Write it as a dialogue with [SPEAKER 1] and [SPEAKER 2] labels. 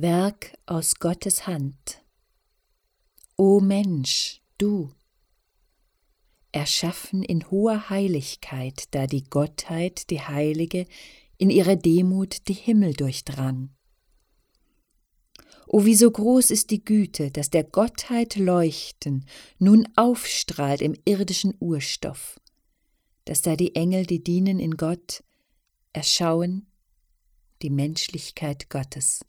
[SPEAKER 1] Werk aus Gottes Hand. O Mensch, du, erschaffen in hoher Heiligkeit, da die Gottheit, die Heilige, in ihrer Demut die Himmel durchdrang. O wie so groß ist die Güte, dass der Gottheit Leuchten nun aufstrahlt im irdischen Urstoff, dass da die Engel, die dienen in Gott, erschauen die Menschlichkeit Gottes.